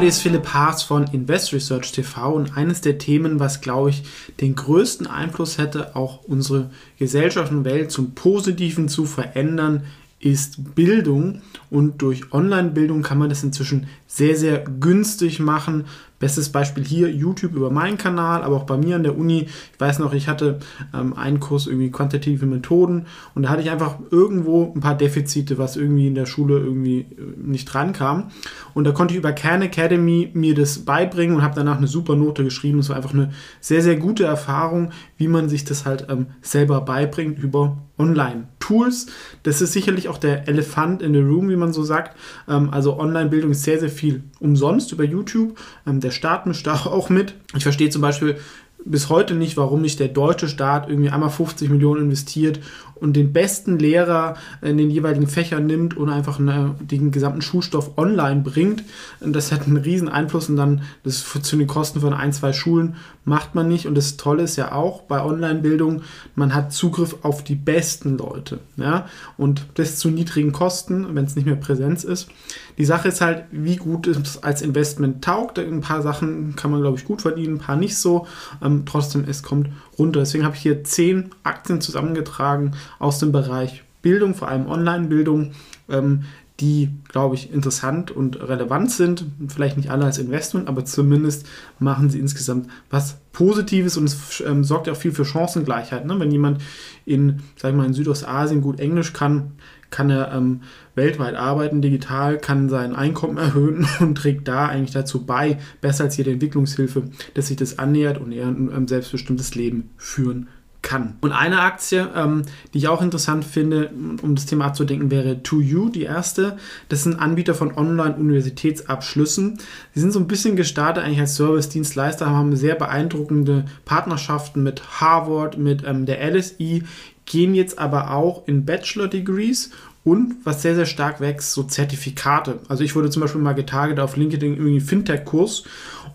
Hallo, ist Philipp Haas von Invest Research TV und eines der Themen, was glaube ich den größten Einfluss hätte, auch unsere Gesellschaft und Welt zum Positiven zu verändern, ist Bildung und durch Online-Bildung kann man das inzwischen sehr, sehr günstig machen. Bestes Beispiel hier YouTube über meinen Kanal, aber auch bei mir an der Uni. Ich weiß noch, ich hatte ähm, einen Kurs irgendwie quantitative Methoden und da hatte ich einfach irgendwo ein paar Defizite, was irgendwie in der Schule irgendwie äh, nicht dran kam. Und da konnte ich über Khan Academy mir das beibringen und habe danach eine super Note geschrieben. Es war einfach eine sehr, sehr gute Erfahrung, wie man sich das halt ähm, selber beibringt über Online-Tools. Das ist sicherlich auch der Elefant in the Room, wie man so sagt. Ähm, also Online-Bildung ist sehr, sehr viel umsonst über YouTube. Ähm, der Staat mischt da auch mit. Ich verstehe zum Beispiel bis heute nicht, warum nicht der deutsche Staat irgendwie einmal 50 Millionen investiert und den besten Lehrer in den jeweiligen Fächern nimmt und einfach den gesamten Schulstoff online bringt. Das hat einen riesen Einfluss und dann das zu den Kosten von ein, zwei Schulen macht man nicht. Und das Tolle ist ja auch bei Online-Bildung, man hat Zugriff auf die besten Leute. Ja? Und das zu niedrigen Kosten, wenn es nicht mehr Präsenz ist. Die Sache ist halt, wie gut es als Investment taugt. Ein paar Sachen kann man, glaube ich, gut verdienen, ein paar nicht so. Ähm, trotzdem, es kommt runter. Deswegen habe ich hier zehn Aktien zusammengetragen aus dem Bereich Bildung, vor allem Online-Bildung, ähm, die, glaube ich, interessant und relevant sind. Vielleicht nicht alle als Investment, aber zumindest machen sie insgesamt was Positives und es ähm, sorgt ja auch viel für Chancengleichheit. Ne? Wenn jemand in, sag ich mal, in Südostasien gut Englisch kann, kann er ähm, weltweit arbeiten, digital, kann sein Einkommen erhöhen und trägt da eigentlich dazu bei, besser als jede Entwicklungshilfe, dass sich das annähert und er ein ähm, selbstbestimmtes Leben führen kann. Und eine Aktie, ähm, die ich auch interessant finde, um das Thema abzudenken, wäre 2U, die erste. Das ein Anbieter von Online-Universitätsabschlüssen. Sie sind so ein bisschen gestartet eigentlich als Service-Dienstleister, haben sehr beeindruckende Partnerschaften mit Harvard, mit ähm, der LSI, gehen jetzt aber auch in Bachelor-Degrees und was sehr, sehr stark wächst, so Zertifikate. Also ich wurde zum Beispiel mal getarget auf LinkedIn irgendwie Fintech-Kurs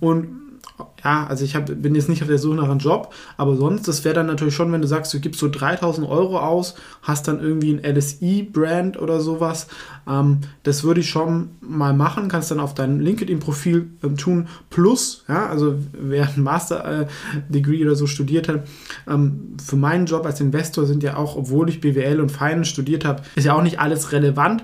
und ja, also ich hab, bin jetzt nicht auf der Suche nach einem Job, aber sonst, das wäre dann natürlich schon, wenn du sagst, du gibst so 3000 Euro aus, hast dann irgendwie ein LSI-Brand oder sowas. Ähm, das würde ich schon mal machen, kannst dann auf dein LinkedIn-Profil ähm, tun. Plus, ja, also wer ein Master-Degree oder so studiert hat, ähm, für meinen Job als Investor sind ja auch, obwohl ich BWL und Finance studiert habe, ist ja auch nicht alles relevant.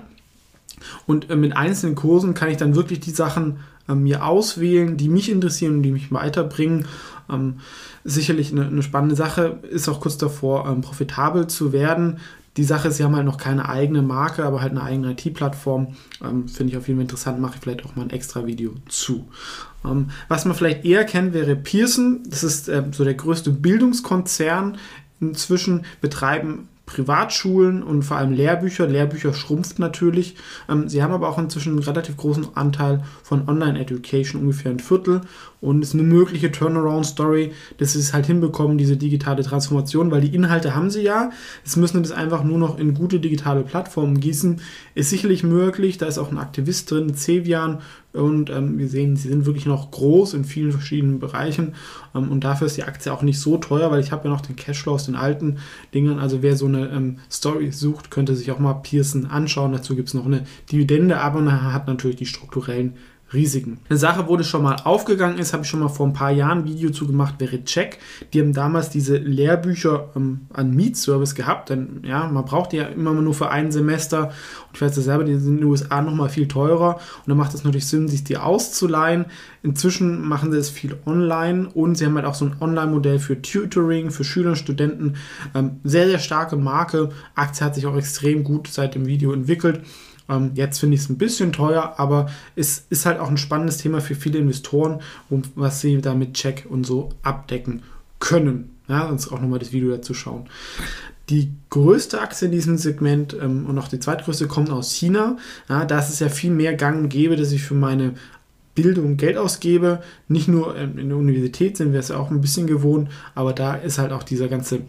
Und äh, mit einzelnen Kursen kann ich dann wirklich die Sachen äh, mir auswählen, die mich interessieren und die mich weiterbringen. Ähm, sicherlich eine, eine, spannende Sache, ist auch kurz davor, ähm, profitabel zu werden. Die Sache ist, sie haben halt noch keine eigene Marke, aber halt eine eigene IT-Plattform. Ähm, Finde ich auf jeden Fall interessant, mache ich vielleicht auch mal ein extra Video zu. Ähm, was man vielleicht eher kennt, wäre Pearson. Das ist äh, so der größte Bildungskonzern. Inzwischen betreiben Privatschulen und vor allem Lehrbücher. Lehrbücher schrumpft natürlich. Ähm, sie haben aber auch inzwischen einen relativ großen Anteil von Online-Education, ungefähr ein Viertel. Und es ist eine mögliche Turnaround-Story, dass sie es halt hinbekommen, diese digitale Transformation, weil die Inhalte haben sie ja. Jetzt müssen sie das einfach nur noch in gute digitale Plattformen gießen. Ist sicherlich möglich. Da ist auch ein Aktivist drin, Cevian. Und ähm, wir sehen, sie sind wirklich noch groß in vielen verschiedenen Bereichen. Ähm, und dafür ist die Aktie auch nicht so teuer, weil ich habe ja noch den Cashflow aus den alten Dingen. Also wer so eine ähm, Story sucht, könnte sich auch mal Pearson anschauen. Dazu gibt es noch eine Dividende, aber man hat natürlich die strukturellen Risiken. Eine Sache, wo das schon mal aufgegangen ist, habe ich schon mal vor ein paar Jahren ein Video zu gemacht, wäre Check. Die haben damals diese Lehrbücher ähm, an Mietservice gehabt, denn ja, man braucht die ja immer nur für ein Semester. Und ich weiß ja selber, die sind in den USA nochmal viel teurer. Und dann macht es natürlich Sinn, sich die auszuleihen. Inzwischen machen sie es viel online und sie haben halt auch so ein Online-Modell für Tutoring, für Schüler und Studenten. Ähm, sehr, sehr starke Marke. Aktie hat sich auch extrem gut seit dem Video entwickelt. Ähm, jetzt finde ich es ein bisschen teuer, aber es ist halt auch ein spannendes Thema für viele Investoren, um, was sie da mit Check und so abdecken können. Ja, uns auch nochmal das Video dazu schauen. Die größte Aktie in diesem Segment ähm, und auch die zweitgrößte kommt aus China. Ja, da ist es ja viel mehr gang gäbe, dass ich für meine Bildung Geld ausgebe. Nicht nur in der Universität sind wir es auch ein bisschen gewohnt, aber da ist halt auch dieser ganze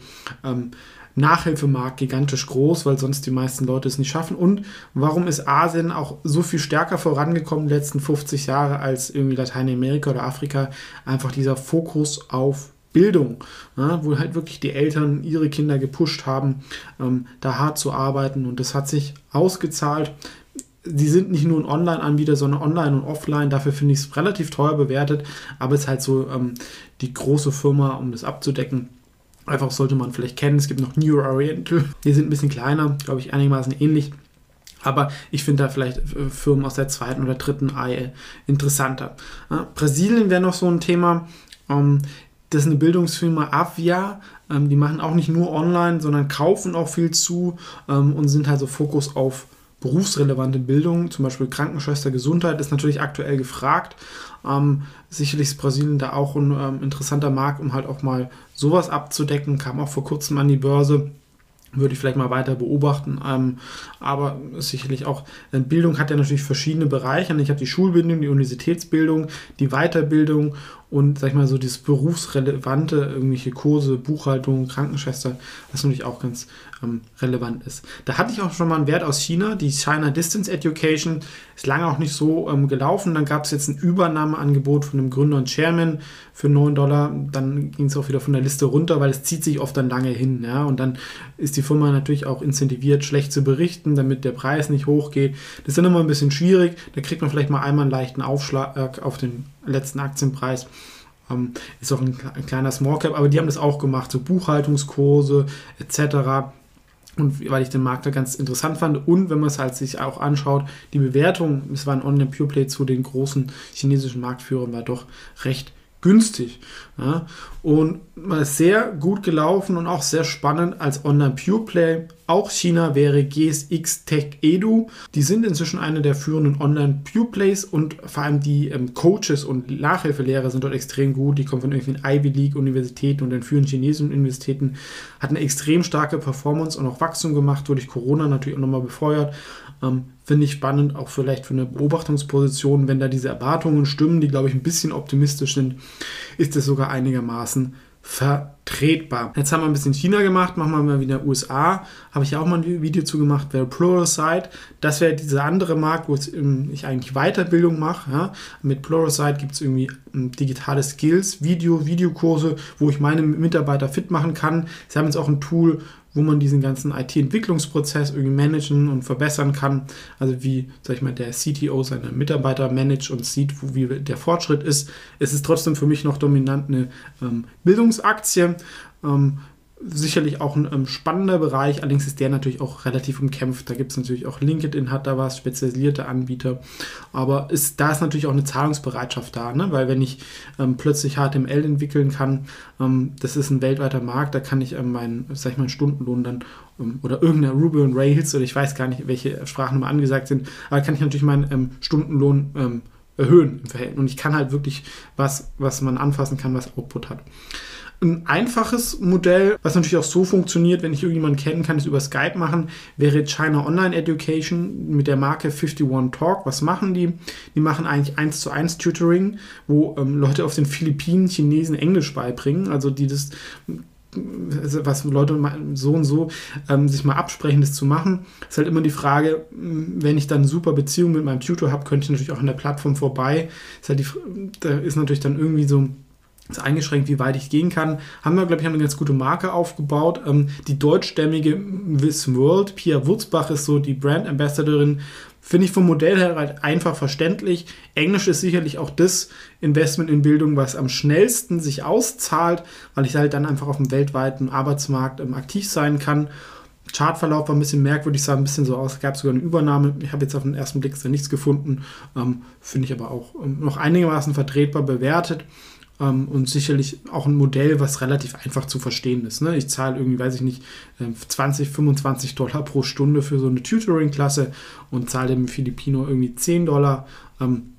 ähm, Nachhilfemarkt gigantisch groß, weil sonst die meisten Leute es nicht schaffen. Und warum ist Asien auch so viel stärker vorangekommen den letzten 50 Jahre als irgendwie Lateinamerika oder Afrika? Einfach dieser Fokus auf Bildung, ja, wo halt wirklich die Eltern ihre Kinder gepusht haben, ähm, da hart zu arbeiten und das hat sich ausgezahlt. Die sind nicht nur ein Online-Anbieter, sondern online und offline. Dafür finde ich es relativ teuer bewertet, aber es ist halt so ähm, die große Firma, um das abzudecken. Einfach sollte man vielleicht kennen. Es gibt noch New Oriental. Die sind ein bisschen kleiner, glaube ich, einigermaßen ähnlich. Aber ich finde da vielleicht äh, Firmen aus der zweiten oder dritten Reihe interessanter. Ja, Brasilien wäre noch so ein Thema. Ähm, das ist eine Bildungsfirma Avia. Ähm, die machen auch nicht nur online, sondern kaufen auch viel zu ähm, und sind halt so Fokus auf berufsrelevante Bildung, zum Beispiel Krankenschwester, Gesundheit ist natürlich aktuell gefragt. Ähm, sicherlich ist Brasilien da auch ein ähm, interessanter Markt, um halt auch mal sowas abzudecken. Kam auch vor kurzem an die Börse würde ich vielleicht mal weiter beobachten. Ähm, aber sicherlich auch, äh, Bildung hat ja natürlich verschiedene Bereiche. Ich habe die Schulbildung, die Universitätsbildung, die Weiterbildung und, sag ich mal, so dieses berufsrelevante, irgendwelche Kurse, Buchhaltung, Krankenschwester, was natürlich auch ganz ähm, relevant ist. Da hatte ich auch schon mal einen Wert aus China, die China Distance Education, ist lange auch nicht so ähm, gelaufen. Dann gab es jetzt ein Übernahmeangebot von dem Gründer und Chairman für 9 Dollar. Dann ging es auch wieder von der Liste runter, weil es zieht sich oft dann lange hin. Ja? Und dann ist die Firma natürlich auch incentiviert, schlecht zu berichten, damit der Preis nicht hochgeht. Das ist dann immer ein bisschen schwierig. Da kriegt man vielleicht mal einmal einen leichten Aufschlag auf den letzten Aktienpreis. Ähm, ist auch ein, ein kleiner Small Cap, aber die haben das auch gemacht, so Buchhaltungskurse etc. Und weil ich den Markt da ganz interessant fand und wenn man es halt sich auch anschaut, die Bewertung, es war ein Online Pure Play zu den großen chinesischen Marktführern, war doch recht günstig. Ja. Und sehr gut gelaufen und auch sehr spannend als Online Pure Play. Auch China wäre GSX Tech Edu. Die sind inzwischen eine der führenden Online Pure Plays und vor allem die ähm, Coaches und Nachhilfelehrer sind dort extrem gut. Die kommen von irgendwelchen Ivy League Universitäten und den führenden chinesischen Universitäten. Hatten eine extrem starke Performance und auch Wachstum gemacht, durch Corona natürlich auch nochmal befeuert. Ähm, Finde ich spannend, auch vielleicht für eine Beobachtungsposition, wenn da diese Erwartungen stimmen, die glaube ich ein bisschen optimistisch sind, ist es sogar einigermaßen vertretbar. Jetzt haben wir ein bisschen China gemacht, machen wir mal wieder USA. Habe ich ja auch mal ein Video zu gemacht, wäre Pluralsight. Das wäre dieser andere Markt, wo ich eigentlich Weiterbildung mache. Ja. Mit Pluralsight gibt es irgendwie digitale Skills, Video, Videokurse, wo ich meine Mitarbeiter fit machen kann. Sie haben jetzt auch ein Tool, wo man diesen ganzen IT-Entwicklungsprozess irgendwie managen und verbessern kann. Also wie, sag ich mal, der CTO seine Mitarbeiter managt und sieht, wie der Fortschritt ist. Es ist trotzdem für mich noch dominant eine ähm, Bildungsaktie. Ähm, sicherlich auch ein ähm, spannender Bereich, allerdings ist der natürlich auch relativ umkämpft. Da gibt es natürlich auch LinkedIn hat da was, spezialisierte Anbieter, aber ist, da ist natürlich auch eine Zahlungsbereitschaft da, ne? weil wenn ich ähm, plötzlich HTML entwickeln kann, ähm, das ist ein weltweiter Markt, da kann ich ähm, meinen, sag ich mal, Stundenlohn dann ähm, oder irgendeine Ruby und Rails oder ich weiß gar nicht, welche Sprachen immer angesagt sind, aber kann ich natürlich meinen ähm, Stundenlohn erhöhen im Verhältnis und ich kann halt wirklich was, was man anfassen kann, was Output hat. Ein einfaches Modell, was natürlich auch so funktioniert, wenn ich irgendjemanden kennen kann, es über Skype machen, wäre China Online Education mit der Marke 51 Talk. Was machen die? Die machen eigentlich 1 zu 1 Tutoring, wo ähm, Leute auf den Philippinen Chinesen Englisch beibringen, also die das also was Leute so und so ähm, sich mal absprechen, das zu machen, ist halt immer die Frage, wenn ich dann eine super Beziehung mit meinem Tutor habe, könnte ich natürlich auch an der Plattform vorbei. Ist halt die, da ist natürlich dann irgendwie so ist eingeschränkt, wie weit ich gehen kann. Haben wir, glaube ich, haben eine ganz gute Marke aufgebaut. Ähm, die deutschstämmige Wiss World, Pia Wurzbach ist so die Brand Ambassadorin. Finde ich vom Modell her halt einfach verständlich. Englisch ist sicherlich auch das Investment in Bildung, was am schnellsten sich auszahlt, weil ich halt dann einfach auf dem weltweiten Arbeitsmarkt ähm, aktiv sein kann. Chartverlauf war ein bisschen merkwürdig, sah ein bisschen so aus, gab sogar eine Übernahme. Ich habe jetzt auf den ersten Blick nichts gefunden, ähm, finde ich aber auch ähm, noch einigermaßen vertretbar bewertet. Ähm, und sicherlich auch ein Modell, was relativ einfach zu verstehen ist. Ne? Ich zahle irgendwie, weiß ich nicht, 20, ähm, 25 Dollar pro Stunde für so eine Tutoring-Klasse und zahle dem Filipino irgendwie 10 Dollar. Ähm,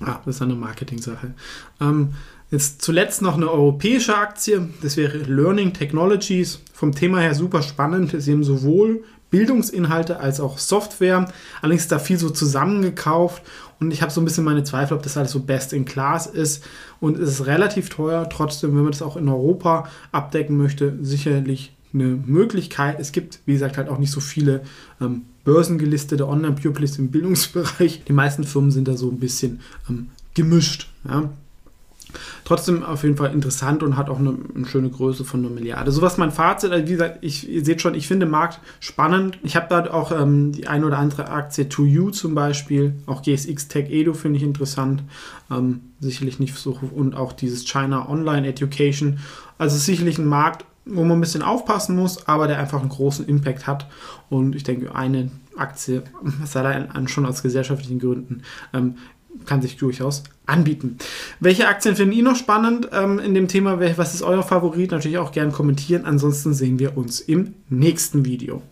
ah, das ist eine Marketing-Sache. Ähm, Jetzt zuletzt noch eine europäische Aktie, das wäre Learning Technologies. Vom Thema her super spannend. Sie haben sowohl Bildungsinhalte als auch Software. Allerdings ist da viel so zusammengekauft und ich habe so ein bisschen meine Zweifel, ob das alles so best in class ist. Und es ist relativ teuer. Trotzdem, wenn man das auch in Europa abdecken möchte, sicherlich eine Möglichkeit. Es gibt, wie gesagt, halt auch nicht so viele ähm, börsengelistete Online-Pupils im Bildungsbereich. Die meisten Firmen sind da so ein bisschen ähm, gemischt. Ja. Trotzdem auf jeden Fall interessant und hat auch eine, eine, schöne Größe von einer Milliarde. So was mein Fazit, also wie gesagt, ich, ihr seht schon, ich finde Markt spannend. Ich habe da auch ähm, die ein oder andere Aktie 2U zum Beispiel, auch GSX Tech Edu finde ich interessant. Ähm, sicherlich nicht so und auch dieses China Online Education. Also sicherlich ein Markt, wo man ein bisschen aufpassen muss, aber der einfach einen großen Impact hat. Und ich denke, eine Aktie, sei allein schon aus gesellschaftlichen Gründen, ähm, kann sich durchaus anbieten. Welche Aktien finden ihr noch spannend ähm, in dem Thema? Was ist euer Favorit? Natürlich auch gerne kommentieren. Ansonsten sehen wir uns im nächsten Video.